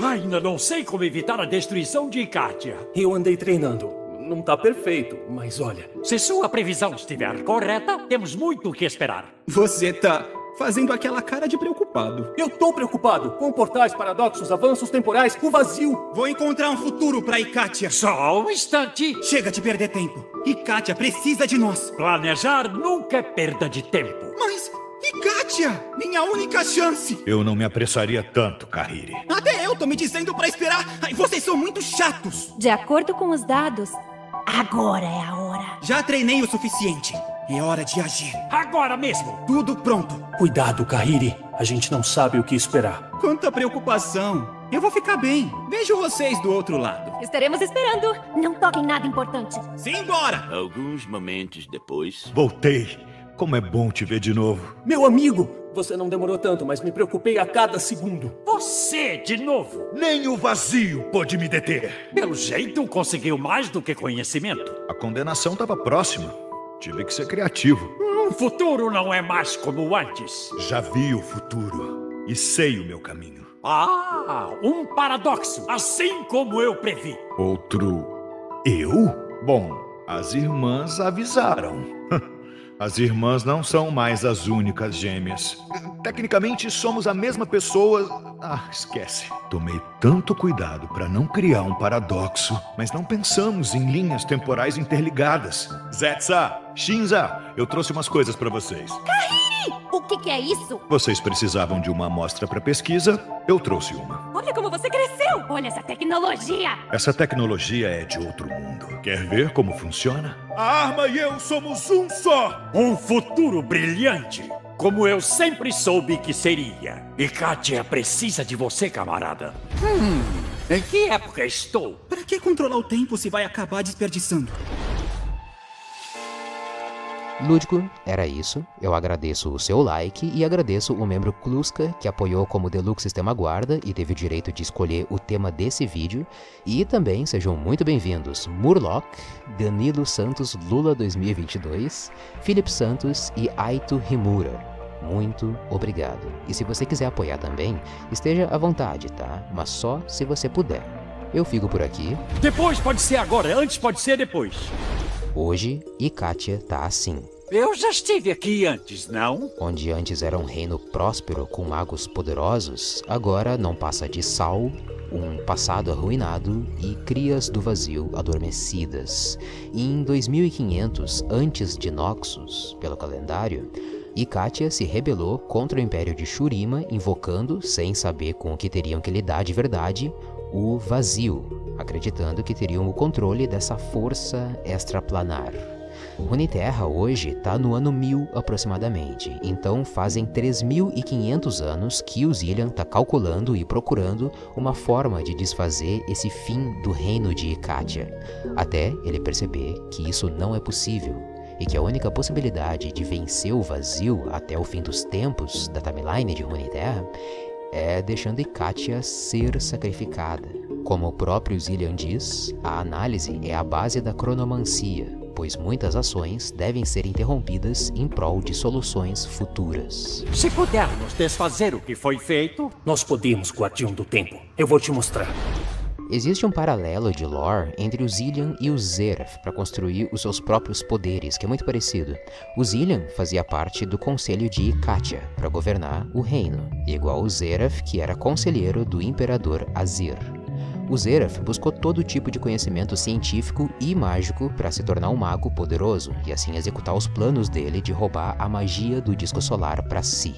Ainda não sei como evitar a destruição de Katia. Eu andei treinando. Não tá perfeito, mas olha. Se sua previsão estiver correta, temos muito o que esperar. Você tá fazendo aquela cara de preocupado. Eu tô preocupado com portais, paradoxos, avanços temporais, o vazio. Vou encontrar um futuro pra Ikatia. Só um instante. Chega de perder tempo. Ikatia precisa de nós. Planejar nunca é perda de tempo. Mas Ikatia, minha única chance. Eu não me apressaria tanto, Kahiri. Até tô me dizendo pra esperar. Ai, vocês são muito chatos. De acordo com os dados, agora é a hora. Já treinei o suficiente. É hora de agir. Agora mesmo. Tudo pronto. Cuidado, Kahiri. A gente não sabe o que esperar. Quanta preocupação. Eu vou ficar bem. Vejo vocês do outro lado. Estaremos esperando. Não toquem nada importante. Simbora! Alguns momentos depois. Voltei. Como é bom te ver de novo. Meu amigo! Você não demorou tanto, mas me preocupei a cada segundo. Você de novo. Nem o vazio pôde me deter. Pelo jeito, conseguiu mais do que conhecimento. A condenação estava próxima. Tive que ser criativo. O futuro não é mais como antes. Já vi o futuro e sei o meu caminho. Ah, um paradoxo, assim como eu previ. Outro. Eu? Bom, as irmãs avisaram. As irmãs não são mais as únicas gêmeas. Tecnicamente somos a mesma pessoa. Ah, esquece. Tomei tanto cuidado para não criar um paradoxo, mas não pensamos em linhas temporais interligadas. Zetsa, Shinza, eu trouxe umas coisas para vocês. Kahiri! O que, é isso? Vocês precisavam de uma amostra para pesquisa, eu trouxe uma. Olha como você cresceu! Olha essa tecnologia! Essa tecnologia é de outro mundo. Quer ver como funciona? A arma e eu somos um só! Um futuro brilhante, como eu sempre soube que seria. E Katia precisa de você, camarada. Hum, em que época estou? Pra que controlar o tempo se vai acabar desperdiçando? Lúdico, era isso. Eu agradeço o seu like e agradeço o membro Kluska, que apoiou como Deluxe Sistema Guarda e teve o direito de escolher o tema desse vídeo. E também sejam muito bem-vindos Murloc, Danilo Santos Lula 2022, Felipe Santos e Aito Himura. Muito obrigado. E se você quiser apoiar também, esteja à vontade, tá? Mas só se você puder. Eu fico por aqui. Depois pode ser agora, antes pode ser depois. Hoje, Ikatia tá assim. Eu já estive aqui antes, não? Onde antes era um reino próspero com magos poderosos, agora não passa de sal, um passado arruinado e crias do vazio adormecidas. E em 2500 antes de Noxus, pelo calendário, Ikatia se rebelou contra o Império de Shurima, invocando, sem saber com o que teriam que lidar de verdade, o vazio, acreditando que teriam o controle dessa força extraplanar. Runeterra hoje está no ano 1000 aproximadamente, então fazem 3.500 anos que o Zillian está calculando e procurando uma forma de desfazer esse fim do reino de Ikatia, até ele perceber que isso não é possível e que a única possibilidade de vencer o vazio até o fim dos tempos da timeline de Runeterra é deixando Ikatia ser sacrificada. Como o próprio Zillian diz, a análise é a base da cronomancia, pois muitas ações devem ser interrompidas em prol de soluções futuras. Se pudermos desfazer o que foi feito, Nós podemos, Guardião do Tempo. Eu vou te mostrar. Existe um paralelo de lore entre o Zillian e o Zeref para construir os seus próprios poderes, que é muito parecido. O Zillian fazia parte do conselho de Ikatia para governar o reino, igual o Zeref, que era conselheiro do imperador Azir. O Zeref buscou todo tipo de conhecimento científico e mágico para se tornar um mago poderoso e assim executar os planos dele de roubar a magia do disco solar para si.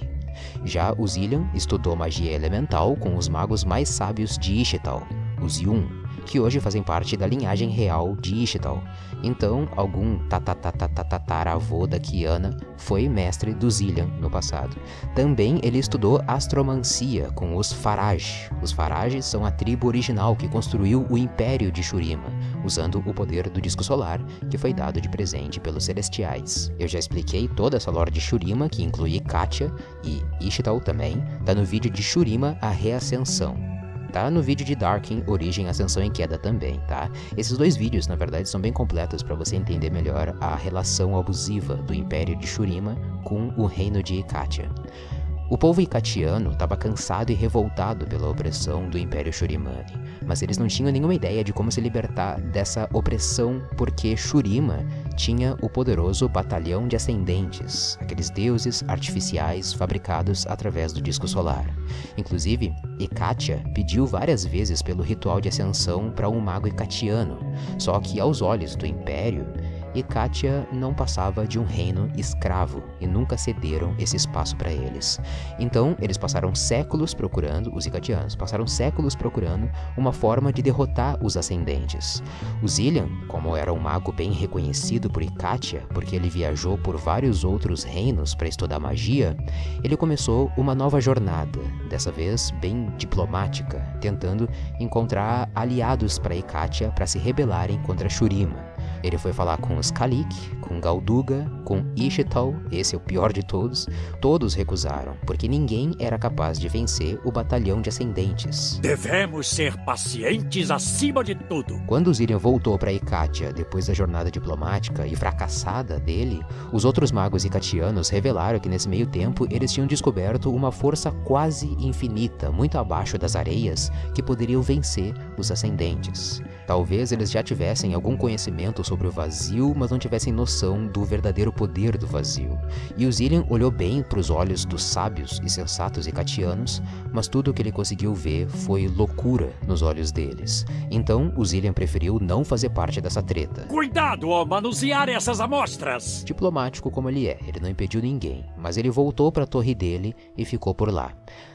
Já o Zillian estudou magia elemental com os magos mais sábios de Ishtal, os Yun, que hoje fazem parte da linhagem real de Ishtal. Então, algum tatatatataravô da Kiana foi mestre do Zillian no passado. Também ele estudou astromancia com os Faraj. Os Faraj são a tribo original que construiu o Império de Shurima, usando o poder do disco solar que foi dado de presente pelos Celestiais. Eu já expliquei toda essa lore de Shurima, que inclui Katia e Ishtal também, tá no vídeo de Shurima, a Reascensão tá no vídeo de Darkin, Origem, Ascensão e Queda também, tá? Esses dois vídeos, na verdade, são bem completos para você entender melhor a relação abusiva do Império de Shurima com o reino de Ikatia. O povo icatiano estava cansado e revoltado pela opressão do Império Shurimani, mas eles não tinham nenhuma ideia de como se libertar dessa opressão porque Shurima tinha o poderoso Batalhão de Ascendentes, aqueles deuses artificiais fabricados através do disco solar. Inclusive, Ikatia pediu várias vezes pelo ritual de ascensão para um mago icatiano, só que aos olhos do Império, e Kátia não passava de um reino escravo e nunca cederam esse espaço para eles. Então, eles passaram séculos procurando, os Icatianos passaram séculos procurando uma forma de derrotar os ascendentes. O Zillian, como era um mago bem reconhecido por Ikatia, porque ele viajou por vários outros reinos para estudar magia, ele começou uma nova jornada, dessa vez bem diplomática, tentando encontrar aliados para Ikatia para se rebelarem contra Shurima. Ele foi falar com os Kalik, com Galduga, com Ishital, esse é o pior de todos. Todos recusaram, porque ninguém era capaz de vencer o batalhão de ascendentes. Devemos ser pacientes acima de tudo. Quando Zirian voltou para Ikatia depois da jornada diplomática e fracassada dele, os outros magos icatianos revelaram que nesse meio tempo eles tinham descoberto uma força quase infinita, muito abaixo das areias, que poderiam vencer os ascendentes. Talvez eles já tivessem algum conhecimento sobre o vazio, mas não tivessem noção do verdadeiro poder do vazio. E o Zillian olhou bem para os olhos dos sábios e sensatos icatianos, mas tudo o que ele conseguiu ver foi loucura nos olhos deles. Então, o Zillian preferiu não fazer parte dessa treta. Cuidado ao manusear essas amostras! Diplomático como ele é, ele não impediu ninguém, mas ele voltou para a torre dele e ficou por lá.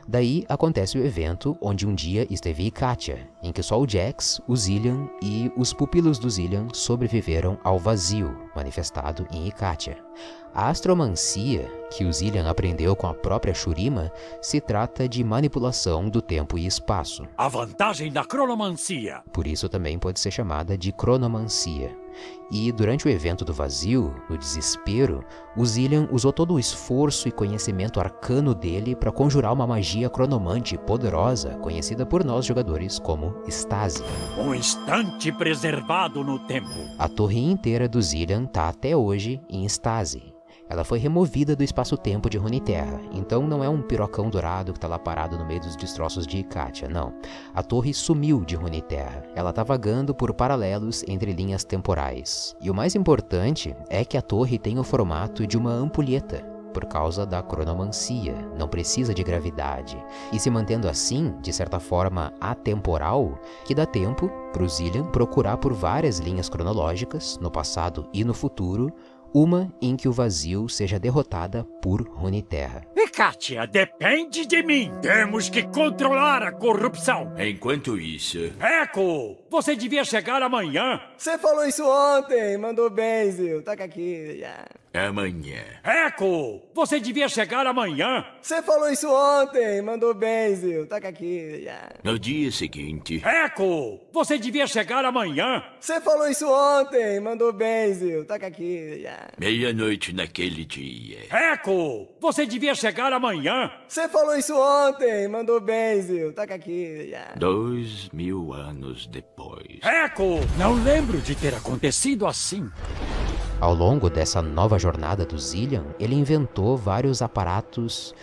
Daí acontece o evento onde um dia esteve Katia, em que só o Jax, o Zillian e os pupilos do Zillian sobreviveram ao vazio manifestado em Ikatia. A astromancia, que o Zillian aprendeu com a própria Shurima, se trata de manipulação do tempo e espaço. A vantagem da cronomancia. Por isso também pode ser chamada de cronomancia. E durante o evento do vazio, no desespero, o Zillian usou todo o esforço e conhecimento arcano dele para conjurar uma magia cronomante poderosa, conhecida por nós jogadores como Stasi. Um instante preservado no tempo. A torre inteira do Zillian está até hoje em Stasi. Ela foi removida do espaço-tempo de Runeterra, então não é um pirocão dourado que está lá parado no meio dos destroços de Ikatia, não. A torre sumiu de Runeterra, ela está vagando por paralelos entre linhas temporais. E o mais importante é que a torre tem o formato de uma ampulheta, por causa da cronomancia, não precisa de gravidade, e se mantendo assim, de certa forma atemporal, que dá tempo para o Zillian procurar por várias linhas cronológicas, no passado e no futuro, uma em que o vazio seja derrotada por Runeterra. E Kátia, depende de mim. Temos que controlar a corrupção. Enquanto isso, Eco, você devia chegar amanhã. Você falou isso ontem, mandou bem, Zil. Toca aqui. já. amanhã. Eco, você devia chegar amanhã. Você falou isso ontem, mandou bem, Zil. Toca aqui. já. No dia seguinte, Eco, você devia chegar amanhã. Você falou isso ontem, mandou bem, Zil. Toca aqui. já. meia-noite naquele dia. Eco, você devia chegar amanhã. Você falou isso ontem, mandou bem, Zil. Toca aqui. já. Dois mil anos depois. Eco, não lembro de ter acontecido assim. Ao longo dessa nova jornada do Zillian, ele inventou vários aparatos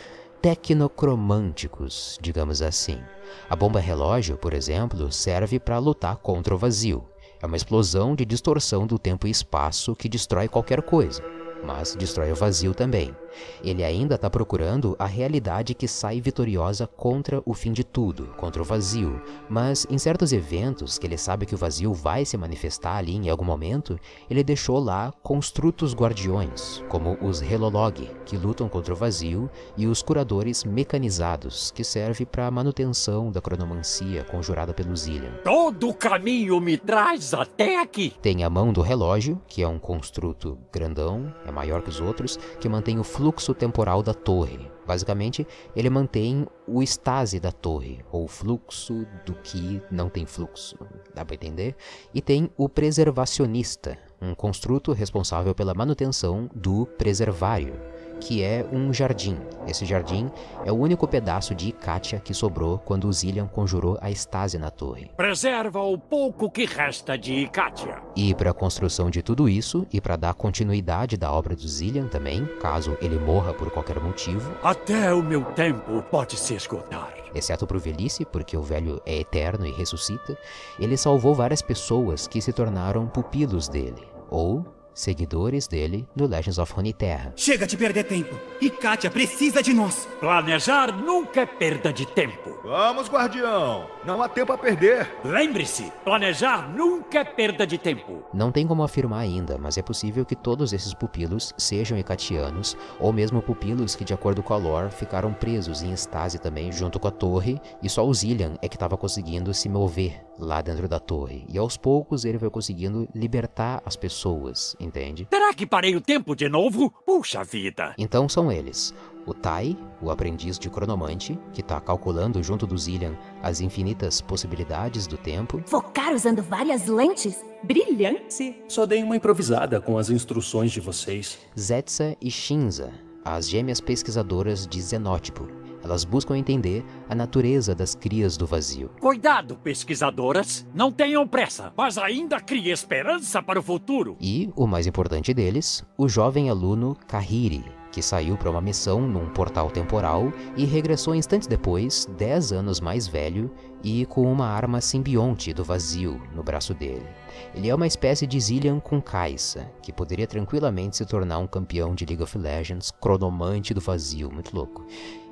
tecnocromânticos, digamos assim. A bomba relógio, por exemplo, serve para lutar contra o vazio. É uma explosão de distorção do tempo e espaço que destrói qualquer coisa, mas destrói o vazio também. Ele ainda está procurando a realidade que sai vitoriosa contra o fim de tudo, contra o vazio. Mas em certos eventos que ele sabe que o vazio vai se manifestar ali em algum momento, ele deixou lá construtos guardiões, como os Relolog, que lutam contra o vazio, e os curadores mecanizados, que servem para a manutenção da cronomancia conjurada pelo Zillian. Todo o caminho me traz até aqui. Tem a mão do relógio, que é um construto grandão, é maior que os outros, que mantém o fluxo temporal da torre. Basicamente, ele mantém o estase da torre, ou fluxo do que não tem fluxo, dá para entender? E tem o preservacionista, um construto responsável pela manutenção do preservário, que é um jardim. Esse jardim é o único pedaço de Ikatia que sobrou quando o Zillian conjurou a estase na torre. Preserva o pouco que resta de Katia. E para a construção de tudo isso, e para dar continuidade da obra do Zillian também, caso ele morra por qualquer motivo, Até o meu tempo pode se esgotar. exceto pro velhice, porque o velho é eterno e ressuscita, ele salvou várias pessoas que se tornaram pupilos dele, ou seguidores dele no Legends of Runeterra. Chega de perder tempo. E Kátia precisa de nós. Planejar nunca é perda de tempo. Vamos, guardião! Não há tempo a perder! Lembre-se, planejar nunca é perda de tempo. Não tem como afirmar ainda, mas é possível que todos esses pupilos sejam ecatianos, ou mesmo pupilos que, de acordo com a lore, ficaram presos em estase também junto com a torre, e só o Zillian é que estava conseguindo se mover lá dentro da torre. E aos poucos ele vai conseguindo libertar as pessoas, entende? Será que parei o tempo de novo? Puxa vida. Então são eles. O Tai, o aprendiz de cronomante, que está calculando junto do Zillian as infinitas possibilidades do tempo. Focar usando várias lentes? Brilhante! Só dei uma improvisada com as instruções de vocês. Zetsa e Shinza, as gêmeas pesquisadoras de Zenótipo. Elas buscam entender a natureza das crias do vazio. Cuidado, pesquisadoras. Não tenham pressa, mas ainda crie esperança para o futuro. E, o mais importante deles, o jovem aluno Kahiri, que saiu para uma missão num portal temporal e regressou instantes depois, 10 anos mais velho e com uma arma simbionte do vazio no braço dele. Ele é uma espécie de Zillian com caixa, que poderia tranquilamente se tornar um campeão de League of Legends, cronomante do vazio, muito louco.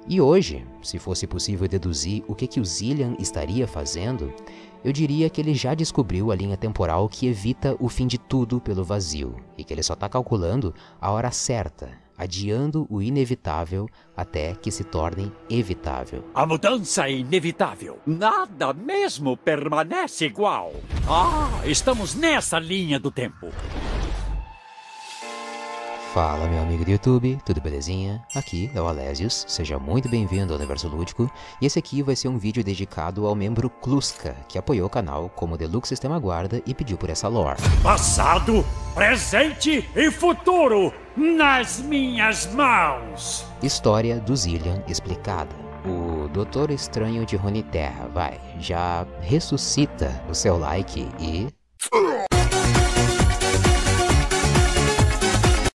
E hoje, se fosse possível deduzir o que, que o Zillian estaria fazendo, eu diria que ele já descobriu a linha temporal que evita o fim de tudo pelo vazio, e que ele só está calculando a hora certa, adiando o inevitável até que se torne evitável. A mudança é inevitável. Nada mesmo permanece igual. Ah, estamos nessa linha do tempo. Fala, meu amigo do YouTube, tudo belezinha? Aqui é o Alésios, seja muito bem-vindo ao Universo Lúdico, e esse aqui vai ser um vídeo dedicado ao membro Kluska, que apoiou o canal como Deluxe Sistema Guarda e pediu por essa lore. Passado, presente e futuro nas minhas mãos. História do Zillian explicada. O Doutor Estranho de Runeterra, vai, já ressuscita o seu like e...